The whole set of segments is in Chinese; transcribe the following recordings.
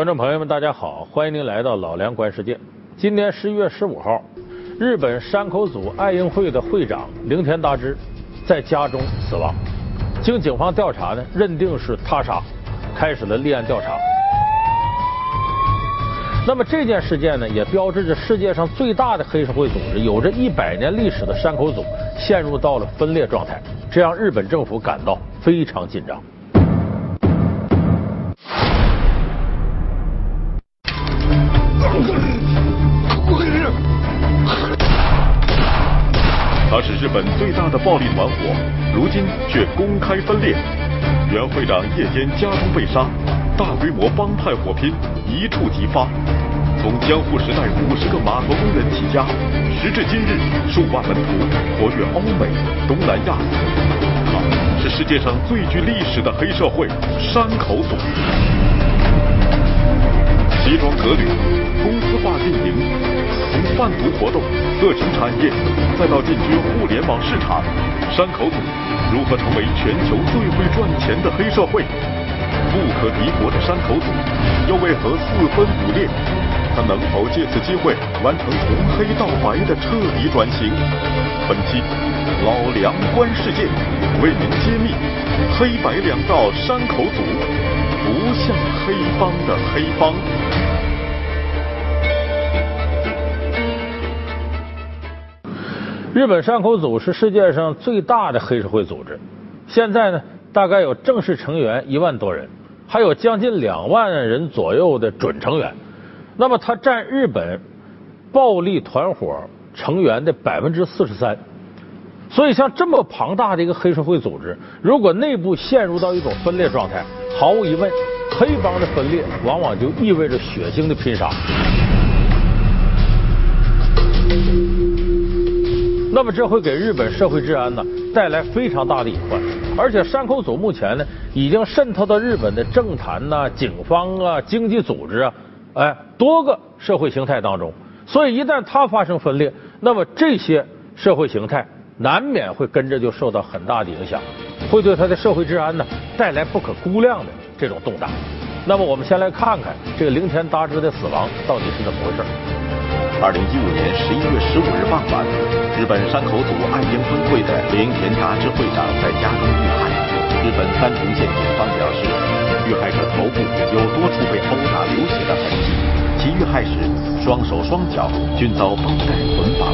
观众朋友们，大家好，欢迎您来到老梁观世界。今年十一月十五号，日本山口组爱鹰会的会长铃田达之在家中死亡，经警方调查呢，认定是他杀，开始了立案调查。那么这件事件呢，也标志着世界上最大的黑社会组织、有着一百年历史的山口组陷入到了分裂状态，这让日本政府感到非常紧张。日本最大的暴力团伙，如今却公开分裂。原会长夜间家中被杀，大规模帮派火拼一触即发。从江户时代五十个码头工人起家，时至今日数万门徒活跃欧美、东南亚。是世界上最具历史的黑社会山口组。西装革履，公司化运营，从贩毒活动、色情产业，再到进军互联网市场，山口组如何成为全球最会赚钱的黑社会？不可敌国的山口组又为何四分五裂？他能否借此机会完成从黑到白的彻底转型？本期老梁观世界为您揭秘黑白两道山口组不像黑帮的黑帮。日本山口组是世界上最大的黑社会组织，现在呢，大概有正式成员一万多人，还有将近两万人左右的准成员。那么，它占日本暴力团伙成员的百分之四十三。所以，像这么庞大的一个黑社会组织，如果内部陷入到一种分裂状态，毫无疑问，黑帮的分裂往往就意味着血腥的拼杀。那么这会给日本社会治安呢带来非常大的隐患，而且山口组目前呢已经渗透到日本的政坛呐、警方啊、经济组织啊，哎，多个社会形态当中。所以一旦它发生分裂，那么这些社会形态难免会跟着就受到很大的影响，会对它的社会治安呢带来不可估量的这种动荡。那么我们先来看看这个铃田达之的死亡到底是怎么回事。二零一五年十一月十五日傍晚，日本山口组岸鹰分会的铃田达之会长在家中遇害。日本三重县警方表示，遇害者头部有多处被殴打流血的痕迹，其遇害时双手双脚均遭绷带捆绑。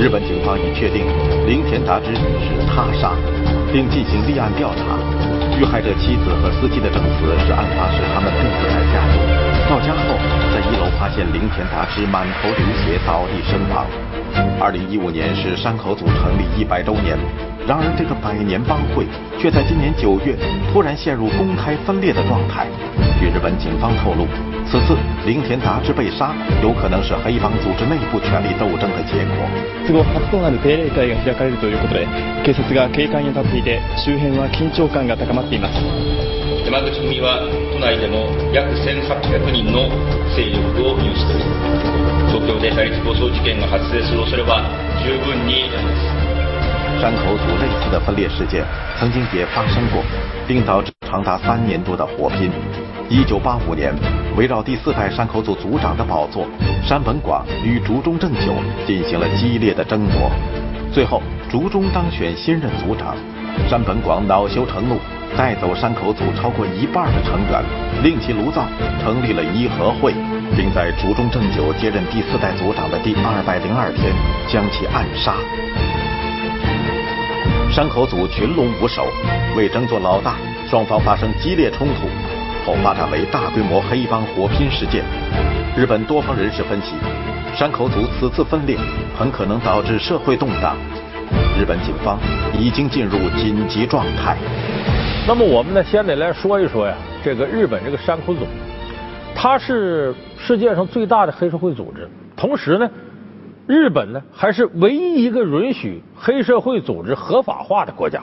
日本警方已确定铃田达之是他杀，并进行立案调查。遇害者妻子和司机的证词是案发时他们并不在家中。到家后，一楼发现灵田大师满头流血倒地身亡。二零一五年是山口组成立一百周年，然而这个百年帮会却在今年九月突然陷入公开分裂的状態。据日本警方透露，此次铃田达之被杀，有可能是黑帮组织内部权力斗争的结果。都後初となる定例会が開かれるということで、警察が警戒に立っていて、周辺は緊張感が高まっています。山口組は都内でも約1800人の勢力を有しており東京で対立暴走事件が発生する恐れ は十分にあります山口组类似的分裂事件曾经也发生过，并导致长达三年多的火拼。一九八五年，围绕第四代山口组组长的宝座，山本广与竹中正久进行了激烈的争夺。最后，竹中当选新任组长，山本广恼羞成怒。带走山口组超过一半的成员，另起炉灶，成立了伊和会， 并在竹中正久接任第四代组长的第二百零二天将其暗杀。山口组群龙无首，为争做老大，双方发生激烈冲突，后发展为大规模黑帮火拼事件。日本多方人士分析，山口组此次分裂很可能导致社会动荡。日本警方已经进入紧急状态。那么我们呢，先得来说一说呀，这个日本这个山口组，它是世界上最大的黑社会组织，同时呢，日本呢还是唯一一个允许黑社会组织合法化的国家。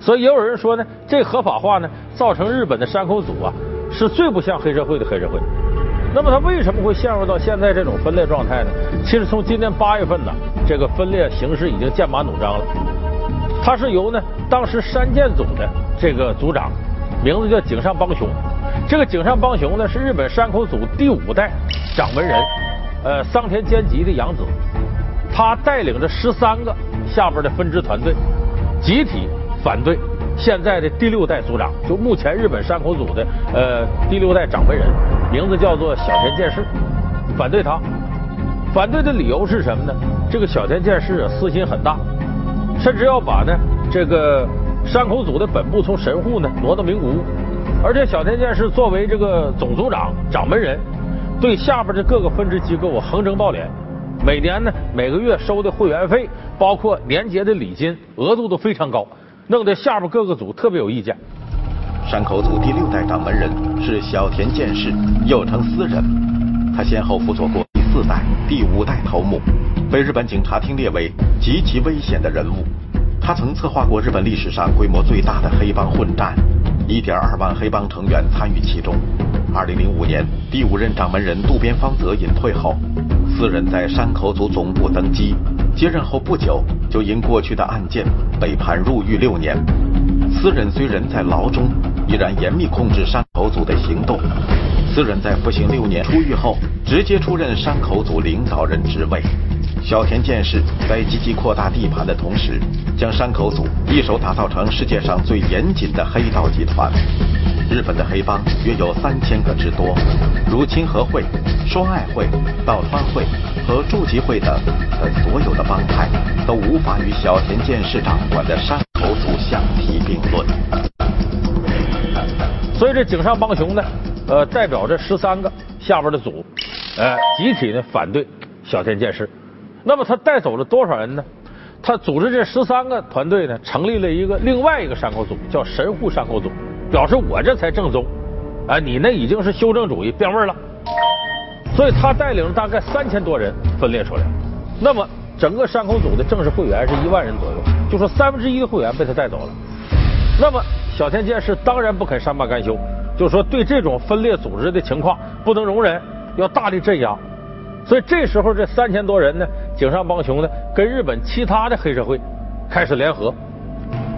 所以也有人说呢，这合法化呢，造成日本的山口组啊是最不像黑社会的黑社会。那么它为什么会陷入到现在这种分裂状态呢？其实从今年八月份呢，这个分裂形势已经剑拔弩张了。它是由呢当时山建组的。这个组长名字叫井上邦雄，这个井上邦雄呢，是日本山口组第五代掌门人，呃，桑田兼吉的养子。他带领着十三个下边的分支团队，集体反对现在的第六代组长，就目前日本山口组的呃第六代掌门人，名字叫做小田健世，反对他。反对的理由是什么呢？这个小田健世啊，私心很大，甚至要把呢这个山口组的本部从神户呢挪到名古屋。而且小田健世作为这个总组长、掌门人，对下边的各个分支机构横征暴敛，每年呢每个月收的会员费，包括年节的礼金，额度都非常高，弄得下边各个组特别有意见。山口组第六代掌门人是小田健世，又称私人。他先后辅佐过第四代、第五代头目，被日本警察厅列为极其危险的人物。他曾策划过日本历史上规模最大的黑帮混战。一点二万黑帮成员参与其中。二零零五年，第五任掌门人渡边芳泽隐退后，四人在山口组总部登基。接任后不久，就因过去的案件被判入狱六年。四人虽人在牢中，依然严密控制山口组的行动。四人在服刑六年出狱后，直接出任山口组领导人职位。小田健世在积极扩大地盘的同时，将山口组一手打造成世界上最严谨的黑道集团。日本的黑帮约有三千个之多，如清河会、双爱会、道川会和筑吉会等，等所有的帮派都无法与小田健世掌管的山口组相提并论。所以这井上帮雄呢，呃，代表着十三个下边的组，呃，集体呢反对小田健世。那么他带走了多少人呢？他组织这十三个团队呢，成立了一个另外一个山口组，叫神户山口组，表示我这才正宗，哎，你那已经是修正主义变味了。所以他带领大概三千多人分裂出来。那么整个山口组的正式会员是一万人左右，就说三分之一的会员被他带走了。那么小田健士当然不肯善罢甘休，就说对这种分裂组织的情况不能容忍，要大力镇压。所以这时候这三千多人呢。井上帮雄呢，跟日本其他的黑社会开始联合，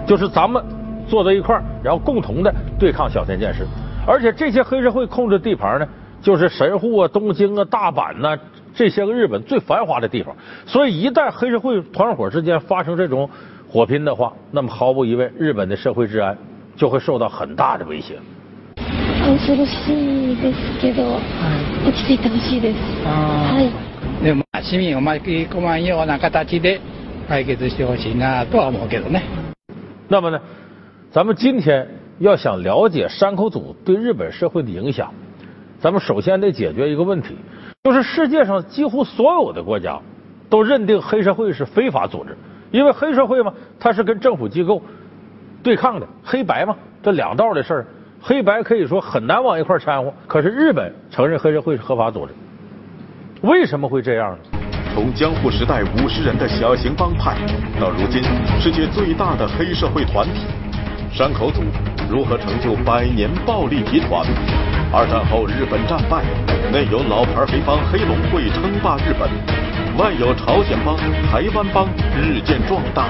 就是咱们坐在一块儿，然后共同的对抗小田健世。而且这些黑社会控制地盘呢，就是神户啊、东京啊、大阪呐这些个日本最繁华的地方。所以一旦黑社会团伙之间发生这种火拼的话，那么毫无疑问，日本的社会治安就会受到很大的威胁。恐ろしいですけど、落ち着いてほしいです。はい。 でも市民を巻き込まんような形で解決してほしいなとは思うけどね。那么呢，咱们今天要想了解山口组对日本社会的影响，咱们首先得解决一个问题，就是世界上几乎所有的国家都认定黑社会是非法组织，因为黑社会嘛，它是跟政府机构对抗的，黑白嘛，这两道的事儿，黑白可以说很难往一块掺和。可是日本承认黑社会是合法组织。 为什么会这样呢？从江户时代五十人的小型帮派，到如今世界最大的黑社会团体——山口组，如何成就百年暴力集团？二战后日本战败，内有老牌黑帮黑龙会称霸日本，外有朝鲜帮、台湾帮日渐壮大，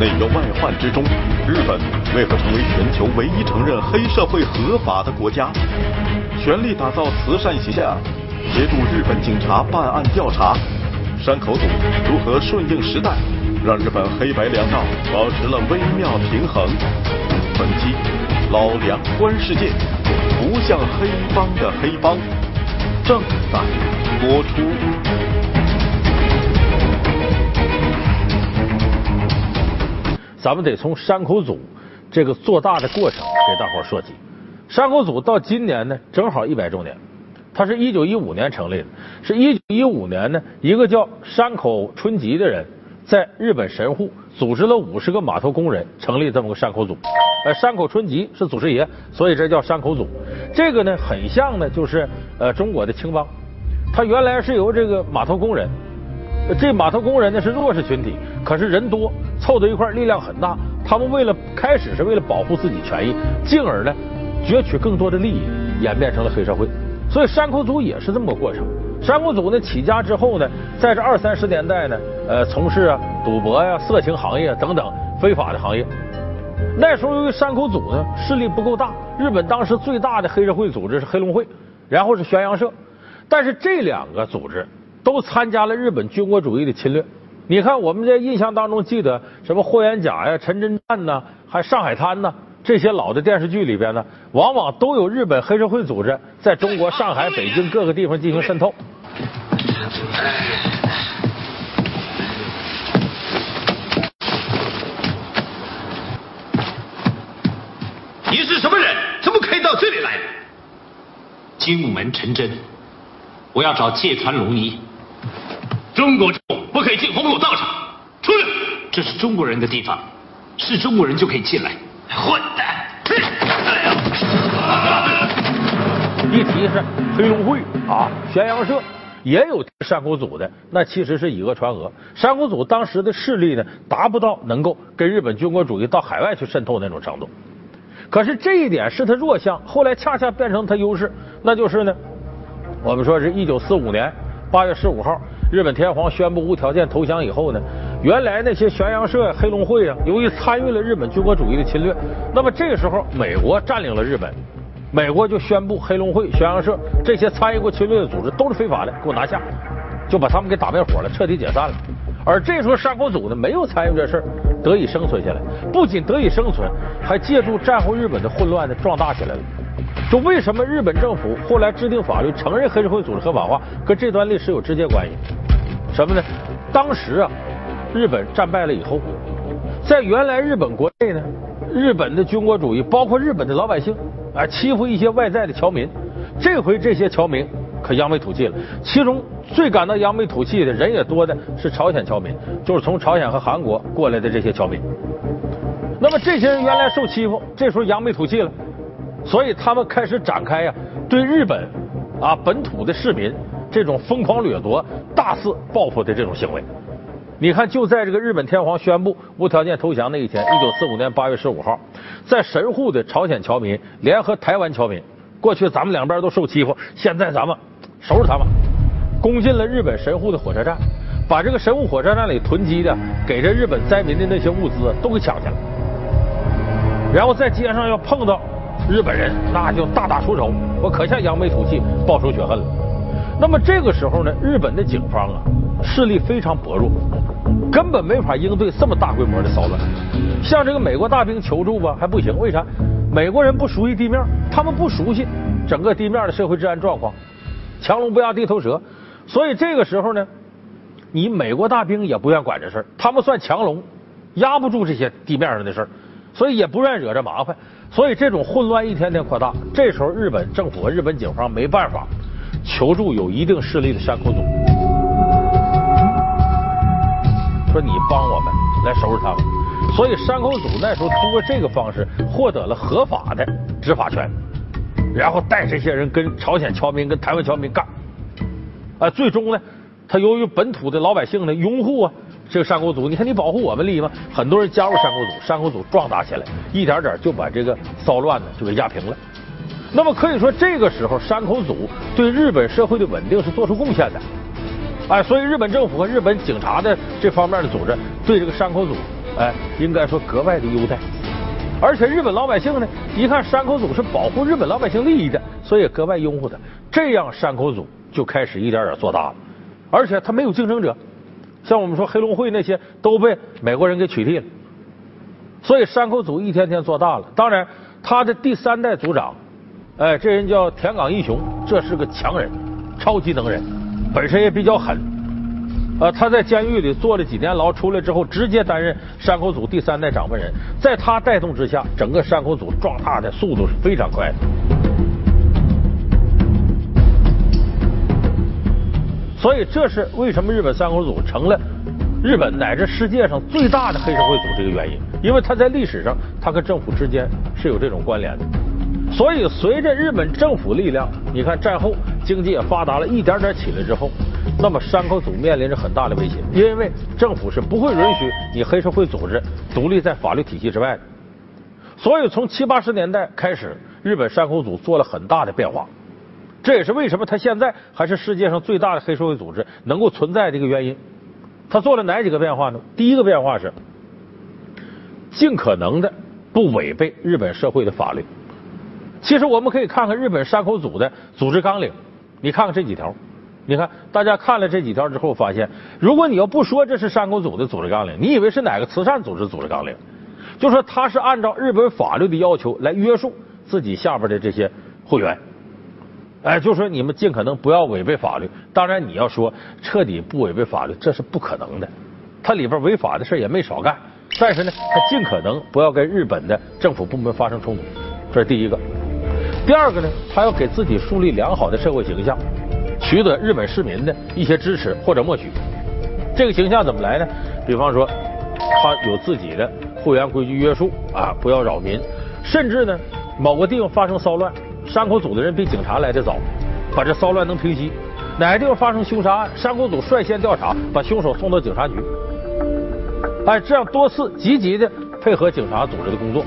内忧外患之中，日本为何成为全球唯一承认黑社会合法的国家？全力打造慈善形象。协助日本警察办案调查，山口组如何顺应时代，让日本黑白两道保持了微妙平衡？本期老梁观世界，不像黑帮的黑帮正在播出。咱们得从山口组这个做大的过程给大伙说起。山口组到今年呢，正好一百周年。他是一九一五年成立的，是一九一五年呢，一个叫山口春吉的人，在日本神户组织了五十个码头工人，成立这么个山口组。呃，山口春吉是祖师爷，所以这叫山口组。这个呢，很像呢，就是呃中国的青帮。他原来是由这个码头工人，这码头工人呢是弱势群体，可是人多，凑到一块力量很大。他们为了开始是为了保护自己权益，进而呢攫取更多的利益，演变成了黑社会。所以山口组也是这么个过程。山口组呢起家之后呢，在这二三十年代呢，呃，从事赌博呀、色情行业等等非法的行业。那时候由于山口组呢势力不够大，日本当时最大的黑社会组织是黑龙会，然后是玄阳社，但是这两个组织都参加了日本军国主义的侵略。你看，我们在印象当中记得什么霍元甲呀、陈真战呐，还上海滩呐，这些老的电视剧里边呢，往往都有日本黑社会组织在中国上海、北京各个地方进行渗透。你是什么人？怎么可以到这里来？精武门陈真，我要找芥川龙一。中国不可以进红土道场，出去！这是中国人的地方，是中国人就可以进来。混蛋！一提是黑龙会啊，玄阳社也有山口组的，那其实是以讹传讹。山口组当时的势力呢，达不到能够跟日本军国主义到海外去渗透那种程度。可是这一点是他弱项，后来恰恰变成他优势，那就是呢，我们说是一九四五年八月十五号，日本天皇宣布无条件投降以后呢，原来那些玄阳社、黑龙会啊，由于参与了日本军国主义的侵略，那么这个时候美国占领了日本，美国就宣布黑龙会、玄阳社这些参与过侵略的组织都是非法的，给我拿下，就把他们给打灭火了，彻底解散了。而这时候山口组呢，没有参与这事儿，得以生存下来。不仅得以生存，还借助战后日本的混乱呢，壮大起来了。就为什么日本政府后来制定法律承认黑社会组织合法化，跟这段历史有直接关系？什么呢？当时啊，日本战败了以后，在原来日本国内呢，日本的军国主义，包括日本的老百姓啊，欺负一些外在的侨民。这回这些侨民可扬眉吐气了，其中最感到扬眉吐气的人也多的是朝鲜侨民，就是从朝鲜和韩国过来的这些侨民。那么这些人原来受欺负，这时候扬眉吐气了，所以他们开始展开呀，对日本啊本土的市民这种疯狂掠夺、大肆报复的这种行为。你看，就在这个日本天皇宣布无条件投降那一天，一九四五年八月十五号，在神户的朝鲜侨民联合台湾侨民，过去咱们两边都受欺负，现在咱们收拾他们，攻进了日本神户的火车站，把这个神户火车站里囤积的给这日本灾民的那些物资都给抢去了，然后在街上要碰到日本人，那就大打出手，我可下扬眉吐气、报仇雪恨了。那么这个时候呢，日本的警方啊势力非常薄弱，根本没法应对这么大规模的骚乱。向这个美国大兵求助吧还不行，为啥？美国人不熟悉地面，他们不熟悉整个地面的社会治安状况。强龙不压地头蛇，所以这个时候呢，你美国大兵也不愿管这事，他们算强龙，压不住这些地面上的事儿，所以也不愿惹这麻烦。所以这种混乱一天天扩大。这时候日本政府和日本警方没办法。求助有一定势力的山口组，说你帮我们来收拾他们。所以山口组那时候通过这个方式获得了合法的执法权，然后带这些人跟朝鲜侨民、跟台湾侨民干。啊，最终呢，他由于本土的老百姓呢拥护啊这个山口组，你看你保护我们利益吗？很多人加入山口组，山口组壮大起来，一点点就把这个骚乱呢就给压平了。那么可以说，这个时候山口组对日本社会的稳定是做出贡献的，哎，所以日本政府和日本警察的这方面的组织对这个山口组，哎，应该说格外的优待。而且日本老百姓呢，一看山口组是保护日本老百姓利益的，所以格外拥护他。这样山口组就开始一点点做大了，而且他没有竞争者，像我们说黑龙会那些都被美国人给取缔了，所以山口组一天天做大了。当然，他的第三代组长。哎，这人叫田冈义雄，这是个强人，超级能人，本身也比较狠。呃，他在监狱里坐了几年牢，出来之后直接担任山口组第三代掌门人。在他带动之下，整个山口组壮大的速度是非常快的。所以，这是为什么日本山口组成了日本乃至世界上最大的黑社会组织的原因，因为他在历史上，他跟政府之间是有这种关联的。所以，随着日本政府力量，你看战后经济也发达了，一点点起来之后，那么山口组面临着很大的威胁，因为政府是不会允许你黑社会组织独立在法律体系之外的。所以，从七八十年代开始，日本山口组做了很大的变化，这也是为什么他现在还是世界上最大的黑社会组织能够存在的一个原因。他做了哪几个变化呢？第一个变化是尽可能的。不违背日本社会的法律。其实我们可以看看日本山口组的组织纲领，你看看这几条。你看，大家看了这几条之后，发现如果你要不说这是山口组的组织纲领，你以为是哪个慈善组织组织纲领？就说他是按照日本法律的要求来约束自己下边的这些会员。哎，就说你们尽可能不要违背法律。当然，你要说彻底不违背法律，这是不可能的。他里边违法的事也没少干，但是呢，他尽可能不要跟日本的政府部门发生冲突。这是第一个。第二个呢，他要给自己树立良好的社会形象。取得日本市民的一些支持或者默许，这个形象怎么来呢？比方说，他有自己的会员规矩约束啊，不要扰民，甚至呢，某个地方发生骚乱，山口组的人比警察来的早，把这骚乱能平息。哪个地方发生凶杀案，山口组率先调查，把凶手送到警察局。哎，这样多次积极的配合警察组织的工作，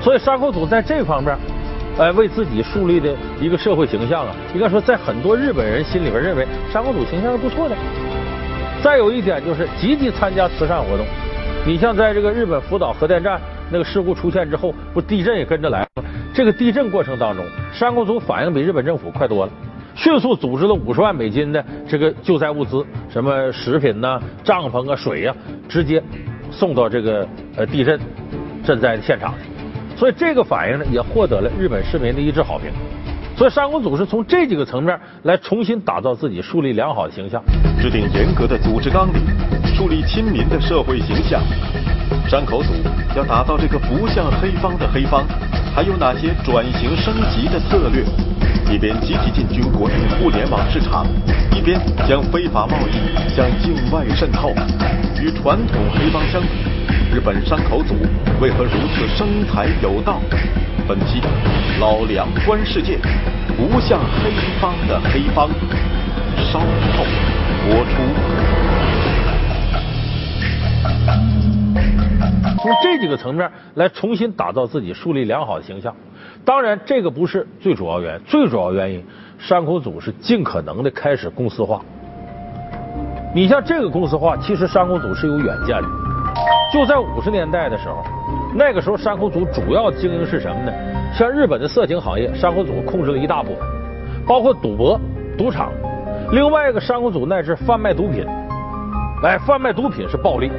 所以山口组在这方面。哎，为自己树立的一个社会形象啊，应该说在很多日本人心里边认为山口组形象是不错的。再有一点就是积极参加慈善活动。你像在这个日本福岛核电站那个事故出现之后，不地震也跟着来了？这个地震过程当中，山口组反应比日本政府快多了，迅速组织了五十万美金的这个救灾物资，什么食品呐、帐篷啊、水呀，直接送到这个呃地震赈灾的现场。所以这个反应呢，也获得了日本市民的一致好评。所以山口组是从这几个层面来重新打造自己，树立良好的形象，制定严格的组织纲领，树立亲民的社会形象。山口组要打造这个不像黑帮的黑帮，还有哪些转型升级的策略？一边积极进军国内互联网市场，一边将非法贸易向境外渗透。与传统黑帮相比。日本山口组为何如此生财有道？本期老梁观世界，不像黑帮的黑帮，稍后播出。从这几个层面来重新打造自己，树立良好的形象。当然，这个不是最主要原因，最主要原因，山口组是尽可能的开始公司化。你像这个公司化，其实山口组是有远见的。就在五十年代的时候，那个时候山口组主要经营是什么呢？像日本的色情行业，山口组控制了一大部分，包括赌博、赌场。另外一个山口组乃至贩卖毒品，哎，贩卖毒品是暴利，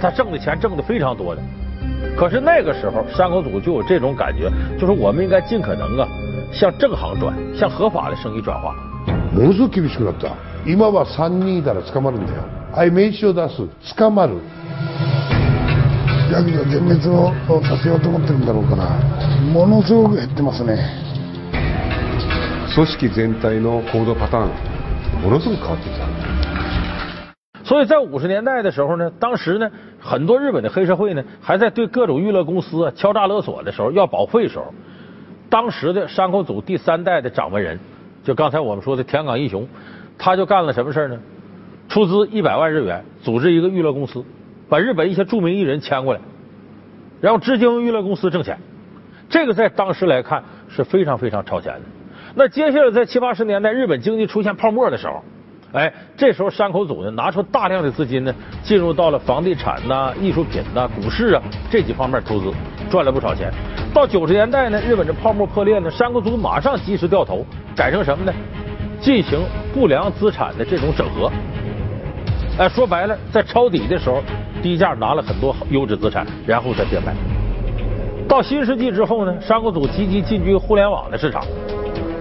他挣的钱挣的非常多的。可是那个时候山口组就有这种感觉，就是我们应该尽可能啊，向正行转，向合法的生意转化。ものすごく厳しくなった。今は三人いたら捕まるんだよ。あい名刺を出す、捕まる。ヤクザ全滅をさせようと思ってるんだろうからものすごく減ってますね組織全体の行動パターンものすごく変わってきた 所以在五十年代的时候呢，当时呢，很多日本的黑社会呢，还在对各种娱乐公司敲诈勒索的时候要保费的时候，当时的山口组第三代的掌门人，就刚才我们说的田港义雄，他就干了什么事呢？出资一百万日元，组织一个娱乐公司。把日本一些著名艺人签过来，然后直接用娱乐公司挣钱，这个在当时来看是非常非常超前的。那接下来在七八十年代日本经济出现泡沫的时候，哎，这时候山口组呢拿出大量的资金呢，进入到了房地产呐、艺术品呐、股市啊这几方面投资，赚了不少钱。到九十年代呢，日本这泡沫破裂呢，山口组马上及时掉头，改成什么呢？进行不良资产的这种整合。哎，说白了，在抄底的时候，低价拿了很多优质资产，然后再变卖。到新世纪之后呢，山口组积极进军互联网的市场，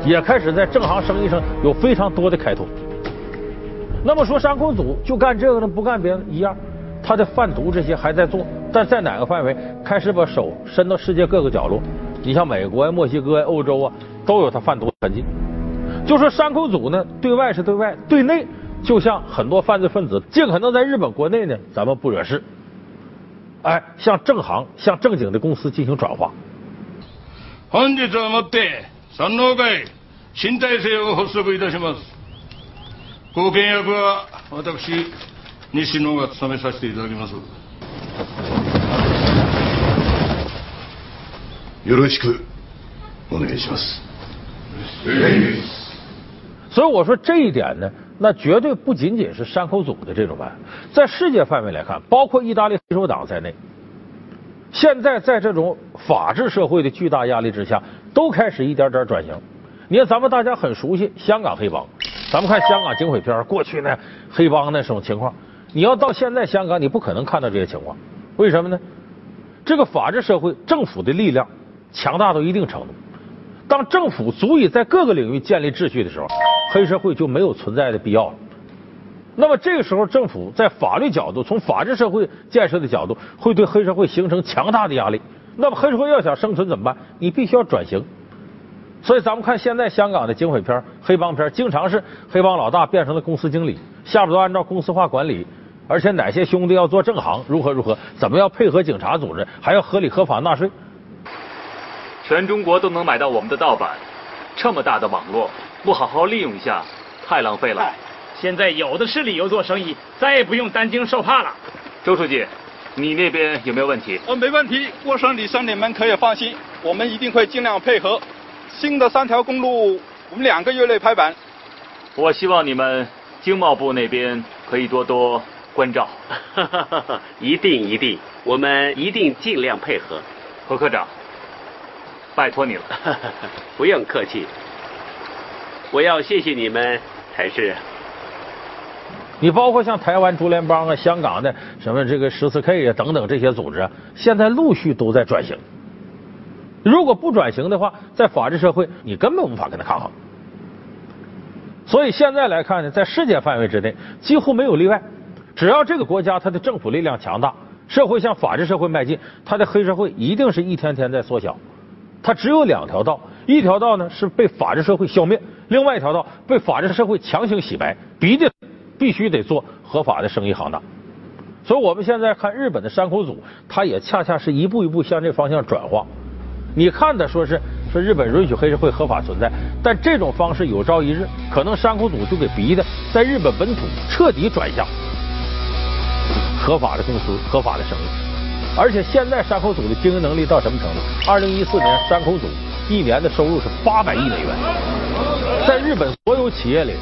也开始在正行生意上有非常多的开拓。那么说，山口组就干这个呢，不干别的一样，他的贩毒这些还在做，但在哪个范围，开始把手伸到世界各个角落。你像美国呀、墨西哥呀、欧洲啊，都有他贩毒痕迹。就说山口组呢，对外是对外，对内。就像很多犯罪分子，尽可能在日本国内呢，咱们不惹事，哎，向正行、向正经的公司进行转化。本日をもって三能会新体制を発足いたします。 貢献役は私西野が務めさせていただきます。よろしくお願いします。所以我说这一点呢。那绝对不仅仅是山口组的这种办，在世界范围来看，包括意大利黑手党在内， 现在在这种法治社会的巨大压力之下，都开始一点点转型。你看，咱们大家很熟悉香港黑帮， 咱们看香港警匪片，过去呢黑帮那种情况，你要到现在香港，你不可能看到这些情况。为什么呢？这个法治社会，政府的力量强大到一定程度。当政府足以在各个领域建立秩序的时候，黑社会就没有存在的必要了。那么这个时候，政府在法律角度，从法治社会建设的角度，会对黑社会形成强大的压力。那么黑社会要想生存怎么办？你必须要转型。所以咱们看现在香港的警匪片、黑帮片，经常是黑帮老大变成了公司经理，下边都按照公司化管理，而且哪些兄弟要做正行，如何如何，怎么要配合警察组织，还要合理合法纳税。全中国都能买到我们的盗版，这么大的网络，不好好利用一下，太浪费了。现在有的是理由做生意，再也不用担惊受怕了。周书记，你那边有没有问题？呃，没问题，郭省李生你们可以放心，我们一定会尽量配合。新的三条公路，我们两个月内拍板。我希望你们经贸部那边可以多多关照。一定一定，我们一定尽量配合。何科长，拜托你了。不用客气，我要谢谢你们才是。你包括像台湾竹联帮啊、香港的什么这个十四 K 啊等等这些组织，现在陆续都在转型。如果不转型的话，在法治社会你根本无法跟他抗衡。所以现在来看呢，在世界范围之内几乎没有例外，只要这个国家它的政府力量强大，社会向法治社会迈进，它的黑社会一定是一天天在缩小。它只有两条道，一条道呢是被法治社会消灭，另外一条道被法治社会强行洗白，逼的。必须得做合法的生意行当，所以我们现在看日本的山口组，它也恰恰是一步一步向这方向转化。你看的说是说日本允许黑社会合法存在，但这种方式有朝一日可能山口组就给逼的在日本本土彻底转向合法的公司、合法的生意。而且现在山口组的经营能力到什么程度？二零一四年山口组一年的收入是八百亿美元，在日本所有企业里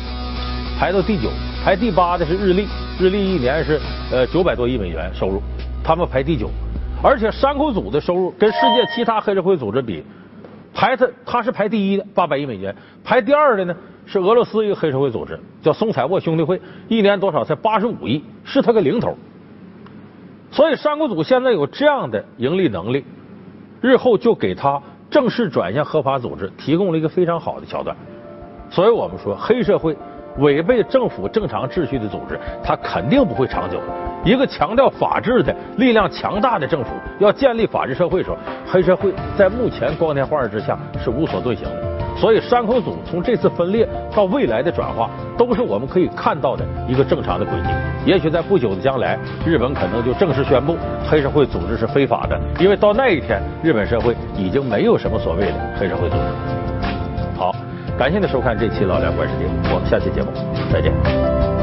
排到第九。排第八的是日立，日立一年是呃九百多亿美元收入，他们排第九，而且山口组的收入跟世界其他黑社会组织比，排他他是排第一的八百亿美元，排第二的呢是俄罗斯一个黑社会组织叫松彩沃兄弟会，一年多少才八十五亿，是他个零头。所以山口组现在有这样的盈利能力，日后就给他正式转向合法组织提供了一个非常好的桥段。所以我们说黑社会。违背政府正常秩序的组织，它肯定不会长久。一个强调法治的力量强大的政府，要建立法治社会的时候，黑社会在目前光天化日之下是无所遁形的。所以山口组从这次分裂到未来的转化，都是我们可以看到的一个正常的轨迹。也许在不久的将来，日本可能就正式宣布黑社会组织是非法的，因为到那一天，日本社会已经没有什么所谓的黑社会组织。好。感谢您收看这期《老梁观世界》，我们下期节目再见。